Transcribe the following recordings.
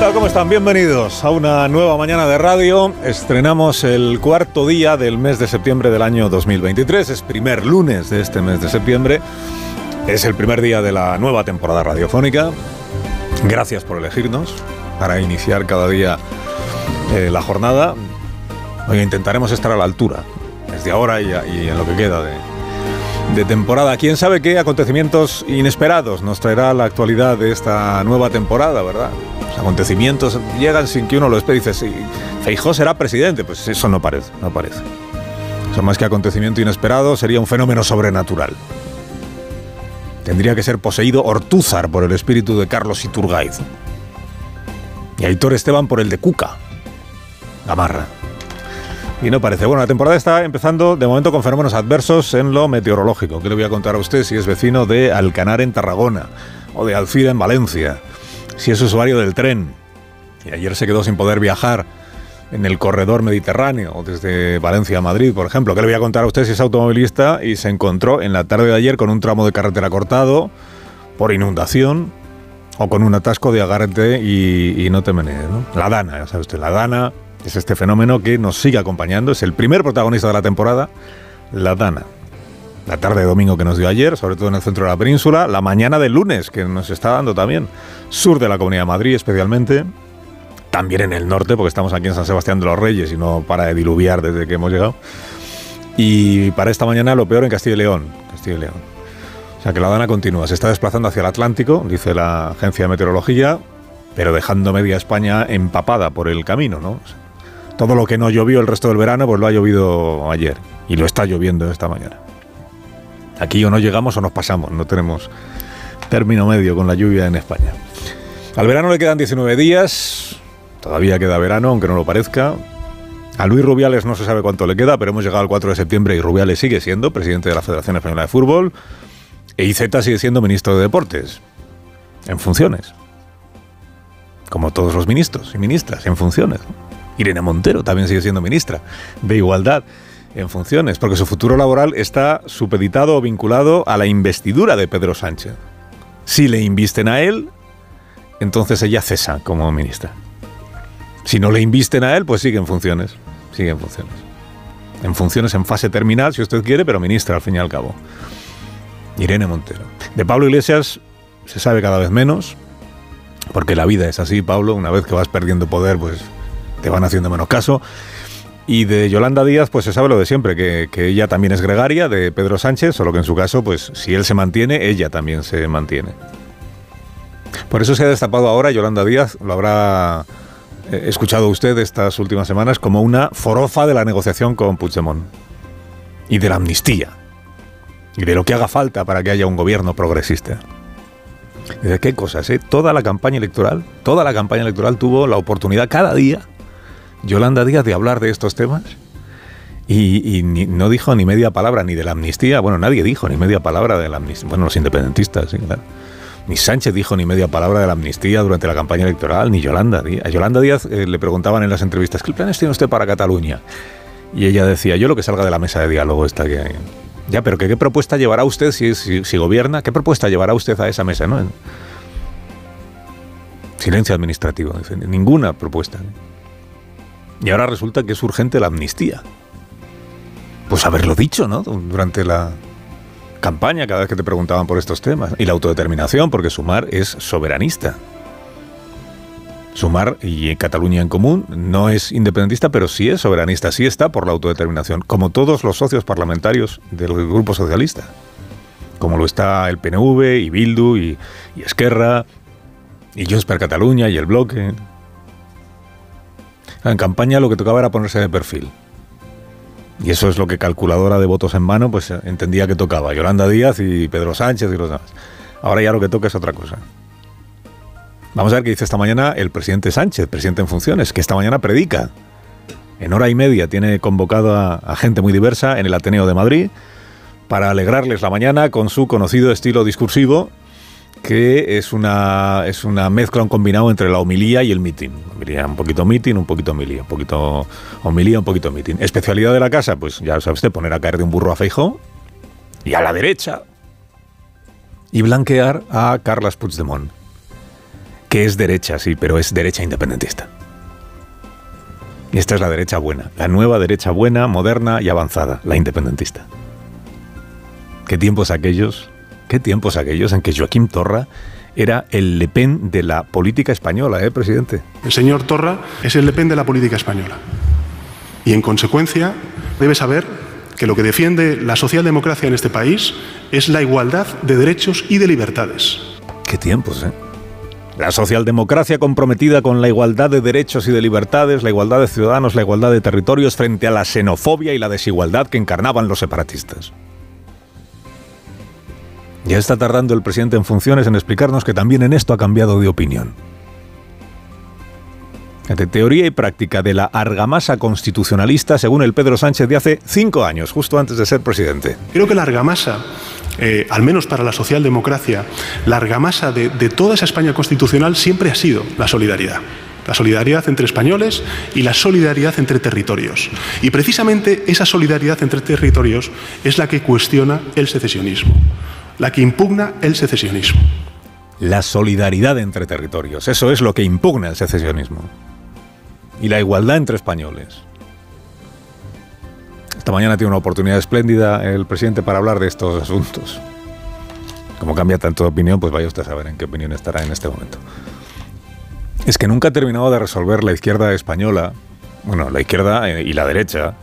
Tal? ¿Cómo están? Bienvenidos a una nueva mañana de radio. Estrenamos el cuarto día del mes de septiembre del año 2023. Es primer lunes de este mes de septiembre. Es el primer día de la nueva temporada radiofónica. Gracias por elegirnos para iniciar cada día eh, la jornada. Hoy intentaremos estar a la altura desde ahora y, y en lo que queda de, de temporada. ¿Quién sabe qué acontecimientos inesperados nos traerá la actualidad de esta nueva temporada, verdad? Los acontecimientos llegan sin que uno lo espere. Dice, sí, Feijó será presidente. Pues eso no parece, no parece. Eso más que acontecimiento inesperado sería un fenómeno sobrenatural. Tendría que ser poseído Ortúzar por el espíritu de Carlos Iturgaiz. Y Aitor Esteban por el de Cuca. Gamarra. Y no parece. Bueno, la temporada está empezando de momento con fenómenos adversos en lo meteorológico. ¿Qué le voy a contar a usted si es vecino de Alcanar en Tarragona o de Alcira en Valencia? Si es usuario del tren y ayer se quedó sin poder viajar en el corredor mediterráneo desde Valencia a Madrid, por ejemplo. ¿Qué le voy a contar a usted si es automovilista y se encontró en la tarde de ayer con un tramo de carretera cortado por inundación o con un atasco de agarte y, y no te menees, ¿no? La Dana, ya sabe usted, la Dana es este fenómeno que nos sigue acompañando, es el primer protagonista de la temporada, la Dana. La tarde de domingo que nos dio ayer, sobre todo en el centro de la península, la mañana del lunes que nos está dando también, sur de la Comunidad de Madrid especialmente, también en el norte, porque estamos aquí en San Sebastián de los Reyes y no para de diluviar desde que hemos llegado. Y para esta mañana lo peor en Castilla y León. Castilla y León. O sea que la Dana continúa, se está desplazando hacia el Atlántico, dice la agencia de meteorología, pero dejando media España empapada por el camino, ¿no? Todo lo que no llovió el resto del verano, pues lo ha llovido ayer y lo está lloviendo esta mañana. Aquí o no llegamos o nos pasamos, no tenemos término medio con la lluvia en España. Al verano le quedan 19 días, todavía queda verano, aunque no lo parezca. A Luis Rubiales no se sabe cuánto le queda, pero hemos llegado al 4 de septiembre y Rubiales sigue siendo presidente de la Federación Española de Fútbol e IZ sigue siendo ministro de Deportes, en funciones. Como todos los ministros y ministras, en funciones. Irene Montero también sigue siendo ministra de Igualdad en funciones, porque su futuro laboral está supeditado o vinculado a la investidura de Pedro Sánchez. Si le invisten a él, entonces ella cesa como ministra. Si no le invisten a él, pues sigue en funciones. Sigue en funciones. En funciones en fase terminal, si usted quiere, pero ministra al fin y al cabo. Irene Montero. De Pablo Iglesias se sabe cada vez menos, porque la vida es así, Pablo. Una vez que vas perdiendo poder, pues te van haciendo menos caso. Y de Yolanda Díaz, pues se sabe lo de siempre, que, que, ella también es gregaria de Pedro Sánchez, solo que en su caso, pues si él se mantiene, ella también se mantiene. Por eso se ha destapado ahora Yolanda Díaz, lo habrá eh, escuchado usted estas últimas semanas, como una forofa de la negociación con Puigdemont y de la amnistía y de lo que haga falta para que haya un gobierno progresista. ¿Y de qué cosas? Eh? Toda la campaña electoral, toda la campaña electoral tuvo la oportunidad cada día Yolanda Díaz de hablar de estos temas y, no dijo ni media palabra ni de la amnistía. Bueno, nadie dijo ni media palabra de la amnistía. Bueno, los independentistas, sí, claro. Ni Sánchez dijo ni media palabra de la amnistía durante la campaña electoral, ni Yolanda Díaz. A Yolanda Díaz eh, le preguntaban en las entrevistas, ¿qué planes tiene usted para Cataluña? Y ella decía, yo lo que salga de la mesa de diálogo esta que. Ya, pero ¿qué, propuesta llevará usted si, gobierna? ¿Qué propuesta llevará usted a esa mesa? ¿no? Silencio administrativo. Ninguna propuesta. Y ahora resulta que es urgente la amnistía. Pues haberlo dicho, ¿no? Durante la campaña, cada vez que te preguntaban por estos temas. Y la autodeterminación, porque Sumar es soberanista. Sumar y Cataluña en común no es independentista, pero sí es soberanista, sí está por la autodeterminación, como todos los socios parlamentarios del Grupo Socialista. Como lo está el PNV y Bildu y, y Esquerra y Junts per Cataluña y el Bloque. En campaña lo que tocaba era ponerse de perfil. Y eso es lo que calculadora de votos en mano pues entendía que tocaba. Yolanda Díaz y Pedro Sánchez y los demás. Ahora ya lo que toca es otra cosa. Vamos a ver qué dice esta mañana el presidente Sánchez, presidente en funciones, que esta mañana predica. En hora y media tiene convocado a, gente muy diversa en el Ateneo de Madrid para alegrarles la mañana con su conocido estilo discursivo que es una, es una mezcla, un combinado entre la homilía y el meeting. Un poquito meeting, un poquito homilía, un poquito homilía, un poquito meeting. Especialidad de la casa, pues ya sabe usted, poner a caer de un burro a Feijóo y a la derecha y blanquear a Carles Puigdemont, que es derecha, sí, pero es derecha independentista. Y esta es la derecha buena, la nueva derecha buena, moderna y avanzada, la independentista. ¿Qué tiempos aquellos Qué tiempos aquellos en que Joaquín Torra era el Le Pen de la política española, ¿eh, presidente? El señor Torra es el Le Pen de la política española. Y en consecuencia debe saber que lo que defiende la socialdemocracia en este país es la igualdad de derechos y de libertades. Qué tiempos, ¿eh? La socialdemocracia comprometida con la igualdad de derechos y de libertades, la igualdad de ciudadanos, la igualdad de territorios frente a la xenofobia y la desigualdad que encarnaban los separatistas. Ya está tardando el presidente en funciones en explicarnos que también en esto ha cambiado de opinión. De teoría y práctica de la argamasa constitucionalista, según el Pedro Sánchez de hace cinco años, justo antes de ser presidente. Creo que la argamasa, eh, al menos para la socialdemocracia, la argamasa de, de toda esa España constitucional siempre ha sido la solidaridad la solidaridad entre españoles y la solidaridad entre territorios. Y precisamente esa solidaridad entre territorios es la que cuestiona el secesionismo la que impugna el secesionismo. La solidaridad entre territorios, eso es lo que impugna el secesionismo. Y la igualdad entre españoles. Esta mañana tiene una oportunidad espléndida el presidente para hablar de estos asuntos. Como cambia tanto de opinión, pues vaya usted a saber en qué opinión estará en este momento. Es que nunca ha terminado de resolver la izquierda española, bueno, la izquierda eh, y la derecha,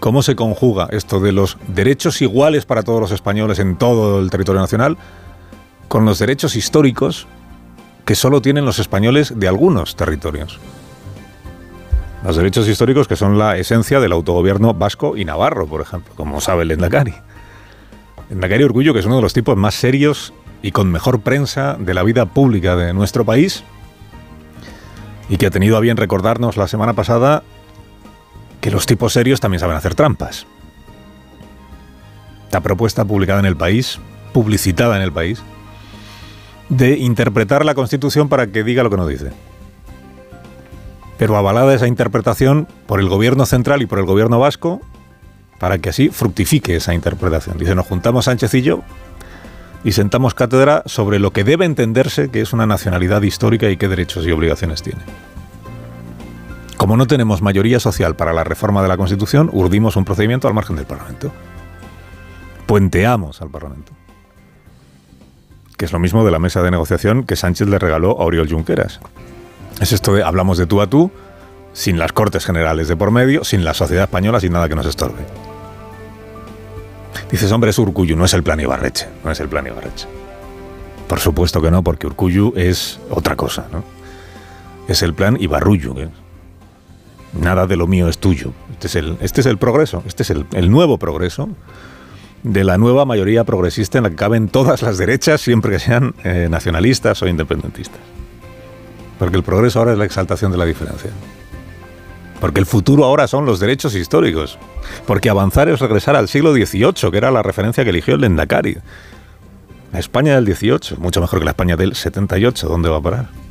¿Cómo se conjuga esto de los derechos iguales para todos los españoles en todo el territorio nacional con los derechos históricos que solo tienen los españoles de algunos territorios? Los derechos históricos que son la esencia del autogobierno vasco y navarro, por ejemplo, como sabe el Endacari. Endacari Orgullo, que es uno de los tipos más serios y con mejor prensa de la vida pública de nuestro país, y que ha tenido a bien recordarnos la semana pasada que los tipos serios también saben hacer trampas. La propuesta publicada en el país, publicitada en el país, de interpretar la Constitución para que diga lo que no dice. Pero avalada esa interpretación por el gobierno central y por el gobierno vasco, para que así fructifique esa interpretación. Dice, nos juntamos Sánchez y yo y sentamos cátedra sobre lo que debe entenderse que es una nacionalidad histórica y qué derechos y obligaciones tiene. Como no tenemos mayoría social para la reforma de la Constitución, urdimos un procedimiento al margen del Parlamento. Puenteamos al Parlamento. Que es lo mismo de la mesa de negociación que Sánchez le regaló a Oriol Junqueras. Es esto de hablamos de tú a tú, sin las Cortes Generales de por medio, sin la sociedad española, sin nada que nos estorbe. Dices, hombre, es Urcuyu, no es el plan Ibarreche, no es el plan Ibarreche. Por supuesto que no, porque Urcuyu es otra cosa, ¿no? Es el plan Ibarruyu, que nada de lo mío es tuyo. Este es el, este progreso, este es el, nuevo progreso de la nueva mayoría progresista en la que caben todas las derechas, siempre que sean eh, nacionalistas o independentistas. Porque el progreso ahora es la exaltación de la diferencia. Porque el futuro ahora son los derechos históricos. Porque avanzar es regresar al siglo XVIII, que era la referencia que eligió el Lendakari. La España del XVIII, mucho mejor que la España del 78, ¿dónde va a parar?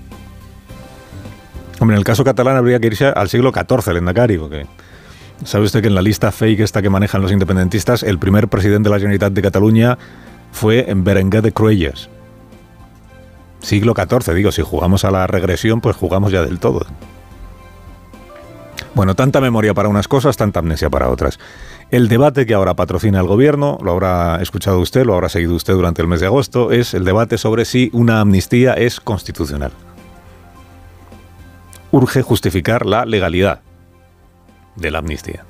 Hombre, en el caso catalán habría que irse al siglo XIV, el Endacari, porque sabe usted que en la lista fake esta que manejan los independentistas, el primer presidente de la Generalitat de Cataluña fue en Berenguer de Cruelles. Siglo XIV, digo, si jugamos a la regresión, pues jugamos ya del todo. Bueno, tanta memoria para unas cosas, tanta amnesia para otras. El debate que ahora patrocina el gobierno, lo habrá escuchado usted, lo habrá seguido usted durante el mes de agosto, es el debate sobre si una amnistía es constitucional urge justificar la legalidad de la amnistía.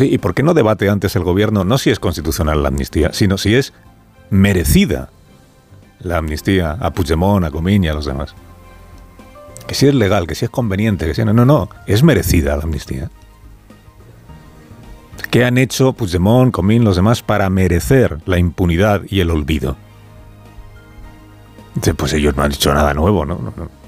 ¿y por qué no debate antes el gobierno no si es constitucional la amnistía, sino si es merecida la amnistía a Puigdemont, a Comín y a los demás? Que si es legal, que si es conveniente, que si no, no, no, es merecida la amnistía. ¿Qué han hecho Puigdemont, Comín, los demás para merecer la impunidad y el olvido? Pues ellos no han hecho nada nuevo, ¿no? no, no.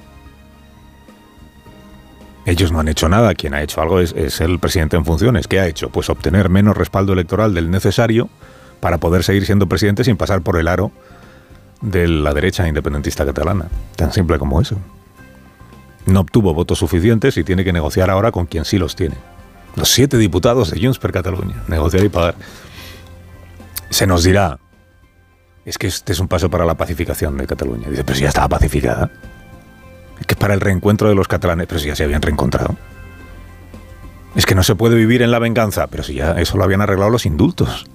Ellos no han hecho nada, quien ha hecho algo es, es el presidente en funciones. ¿Qué ha hecho? Pues obtener menos respaldo electoral del necesario para poder seguir siendo presidente sin pasar por el aro de la derecha independentista catalana. Tan simple como eso. No obtuvo votos suficientes y tiene que negociar ahora con quien sí los tiene. Los siete diputados de Junts per Cataluña. Negociar y pagar. Se nos dirá, es que este es un paso para la pacificación de Cataluña. Dice, pero si ya estaba pacificada. Que para el reencuentro de los catalanes, pero si ya se habían reencontrado. Es que no se puede vivir en la venganza, pero si ya eso lo habían arreglado los indultos.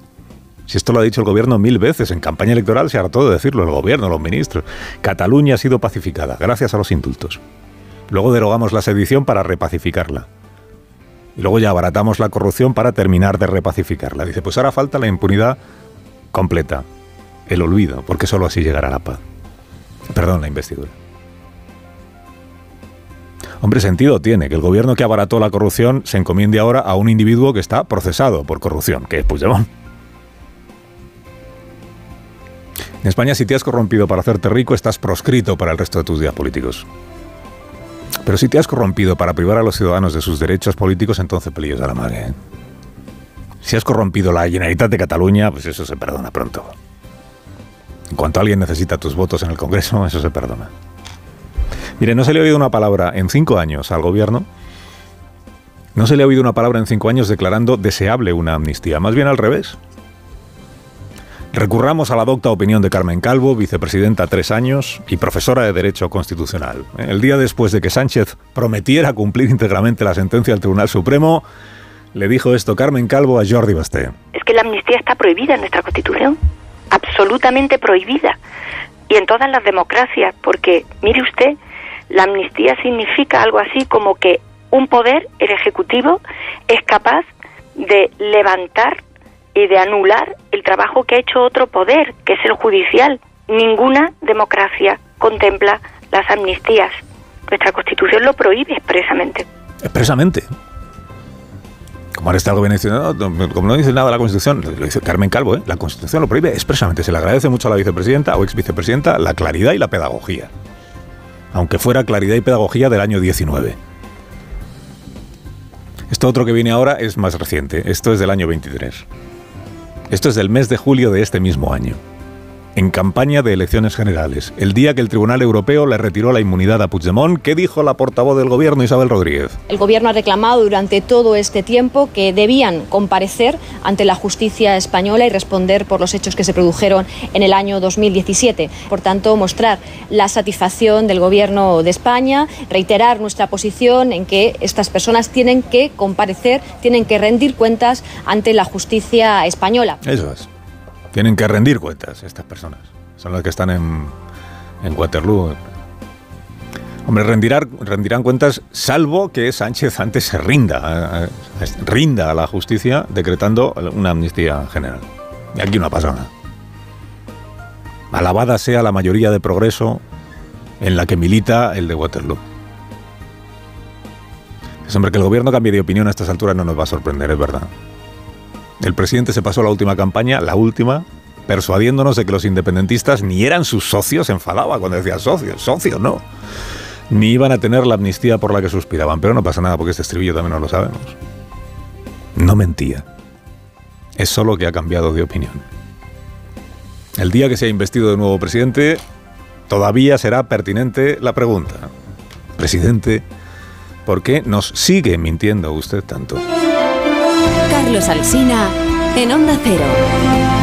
Si esto lo ha dicho el gobierno mil veces, en campaña electoral se hartó de decirlo, el gobierno, los ministros. Cataluña ha sido pacificada gracias a los indultos. Luego derogamos la sedición para repacificarla. Y luego ya abaratamos la corrupción para terminar de repacificarla. Dice, pues ahora falta la impunidad completa, el olvido, porque solo así llegará la paz. Perdón, la investidura. Hombre, sentido tiene que el gobierno que abarató la corrupción se encomiende ahora a un individuo que está procesado por corrupción, que es Puigdemont. En España, si te has corrompido para hacerte rico, estás proscrito para el resto de tus días políticos. Pero si te has corrompido para privar a los ciudadanos de sus derechos políticos, entonces pelillos a la madre. ¿eh? Si has corrompido la Generalitat de Cataluña, pues eso se perdona pronto. En cuanto alguien necesita tus votos en el Congreso, eso se perdona. Mire, no se le ha oído una palabra en cinco años al gobierno. No se le ha oído una palabra en cinco años declarando deseable una amnistía. Más bien al revés. Recurramos a la docta opinión de Carmen Calvo, vicepresidenta tres años y profesora de Derecho Constitucional. El día después de que Sánchez prometiera cumplir íntegramente la sentencia del Tribunal Supremo, le dijo esto Carmen Calvo a Jordi Basté. Es que la amnistía está prohibida en nuestra Constitución, absolutamente prohibida, y en todas las democracias, porque, mire usted, la amnistía significa algo así como que un poder, el Ejecutivo, es capaz de levantar y de anular el trabajo que ha hecho otro poder, que es el judicial. Ninguna democracia contempla las amnistías. Nuestra Constitución lo prohíbe expresamente. Expresamente. Como ahora está como no dice nada la Constitución, lo dice Carmen Calvo, ¿eh? la Constitución lo prohíbe expresamente. Se le agradece mucho a la vicepresidenta o ex vicepresidenta la claridad y la pedagogía. Aunque fuera claridad y pedagogía del año 19. Esto otro que viene ahora es más reciente. Esto es del año 23. Esto es del mes de julio de este mismo año en campaña de elecciones generales, el día que el Tribunal Europeo le retiró la inmunidad a Puigdemont. ¿Qué dijo la portavoz del Gobierno, Isabel Rodríguez? El Gobierno ha reclamado durante todo este tiempo que debían comparecer ante la justicia española y responder por los hechos que se produjeron en el año 2017. Por tanto, mostrar la satisfacción del Gobierno de España, reiterar nuestra posición en que estas personas tienen que comparecer, tienen que rendir cuentas ante la justicia española. Eso es. Tienen que rendir cuentas estas personas. Son las que están en, en Waterloo. Hombre, rendirán, rendirán cuentas salvo que Sánchez antes se rinda, rinda a la justicia decretando una amnistía general. Y aquí no ha. Alabada sea la mayoría de progreso en la que milita el de Waterloo. Hombre que el gobierno cambie de opinión a estas alturas no nos va a sorprender, es verdad. El presidente se pasó la última campaña, la última, persuadiéndonos de que los independentistas ni eran sus socios, enfadaba cuando decía socios, socios no, ni iban a tener la amnistía por la que suspiraban. Pero no pasa nada porque este estribillo también no lo sabemos. No mentía. Es solo que ha cambiado de opinión. El día que se ha investido de nuevo presidente, todavía será pertinente la pregunta. Presidente, ¿por qué nos sigue mintiendo usted tanto? Carlos Alsina en Onda Cero.